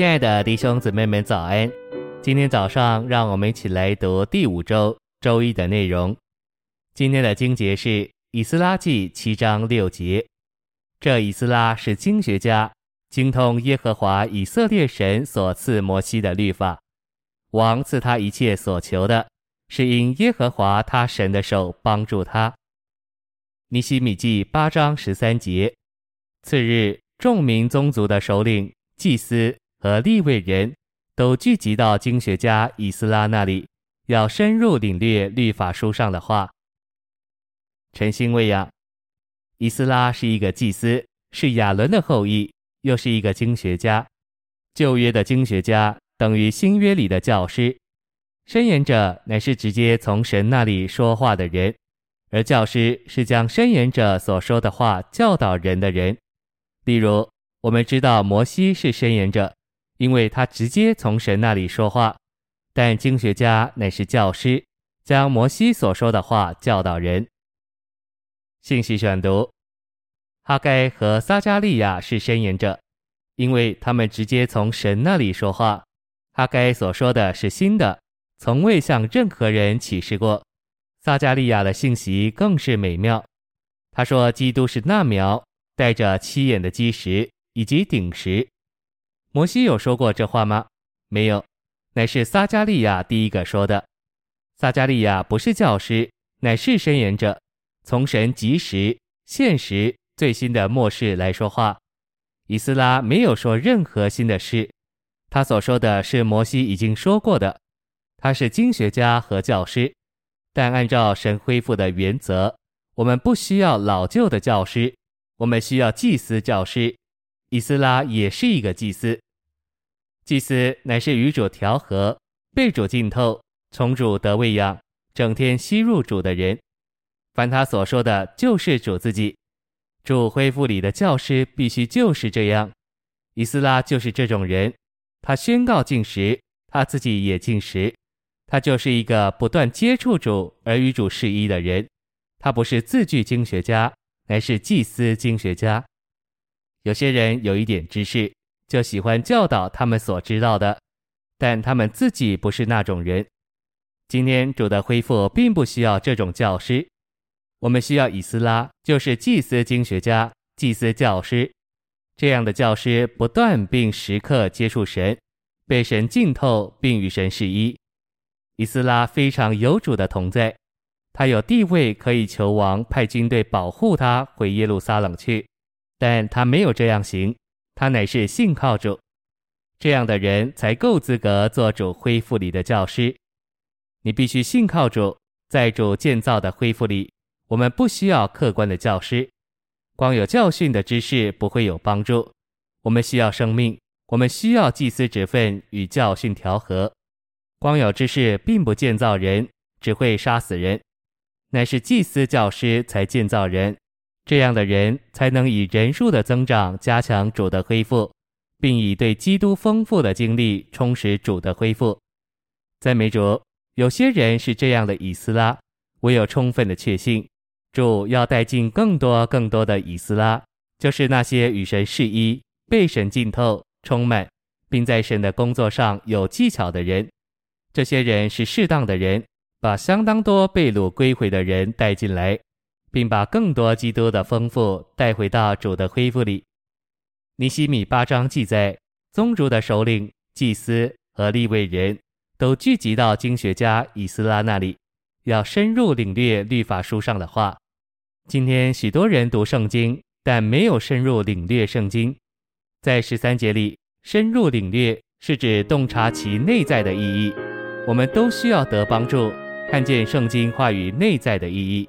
亲爱的弟兄姊妹们，早安！今天早上，让我们一起来读第五周周一的内容。今天的经节是《以斯拉记》七章六节。这以斯拉是经学家，精通耶和华以色列神所赐摩西的律法。王赐他一切所求的，是因耶和华他神的手帮助他。尼希米记八章十三节。次日，众民宗族的首领、祭司。和利未人都聚集到经学家以斯拉那里，要深入领略律法书上的话。晨星喂养，以斯拉是一个祭司，是亚伦的后裔，又是一个经学家。旧约的经学家等于新约里的教师。申言者乃是直接从神那里说话的人，而教师是将申言者所说的话教导人的人。例如，我们知道摩西是申言者。因为他直接从神那里说话，但经学家乃是教师，将摩西所说的话教导人。信息选读：哈该和撒迦利亚是申言者，因为他们直接从神那里说话。哈该所说的是新的，从未向任何人启示过。撒迦利亚的信息更是美妙。他说，基督是那苗，带着七眼的基石以及顶石。摩西有说过这话吗？没有，乃是撒迦利亚第一个说的。撒迦利亚不是教师，乃是申言者，从神及时、现实、最新的末世来说话。以斯拉没有说任何新的事，他所说的是摩西已经说过的。他是经学家和教师，但按照神恢复的原则，我们不需要老旧的教师，我们需要祭司教师。以斯拉也是一个祭司，祭司乃是与主调和、被主浸透、从主得喂养、整天吸入主的人。凡他所说的，就是主自己。主恢复里的教师必须就是这样。以斯拉就是这种人，他宣告禁食，他自己也禁食。他就是一个不断接触主而与主适意的人。他不是字句经学家，乃是祭司经学家。有些人有一点知识，就喜欢教导他们所知道的，但他们自己不是那种人。今天主的恢复并不需要这种教师，我们需要以斯拉，就是祭司经学家、祭司教师这样的教师，不断并时刻接触神，被神浸透并与神是一。以斯拉非常有主的同在，他有地位可以求王派军队保护他回耶路撒冷去。但他没有这样行，他乃是信靠主，这样的人才够资格做主恢复里的教师。你必须信靠主，在主建造的恢复里，我们不需要客观的教师，光有教训的知识不会有帮助。我们需要生命，我们需要祭司职分与教训调和。光有知识并不建造人，只会杀死人，乃是祭司教师才建造人。这样的人才能以人数的增长加强主的恢复，并以对基督丰富的经历充实主的恢复。赞美主，有些人是这样的以斯拉，我有充分的确信，主要带进更多更多的以斯拉，就是那些与神适一、被神浸透、充满，并在神的工作上有技巧的人。这些人是适当的人，把相当多被掳归回的人带进来。并把更多基督的丰富带回到主的恢复里。尼西米八章记载，宗族的首领、祭司和立位人都聚集到经学家以斯拉那里，要深入领略律法书上的话。今天许多人读圣经，但没有深入领略圣经。在十三节里，深入领略是指洞察其内在的意义。我们都需要得帮助，看见圣经话语内在的意义。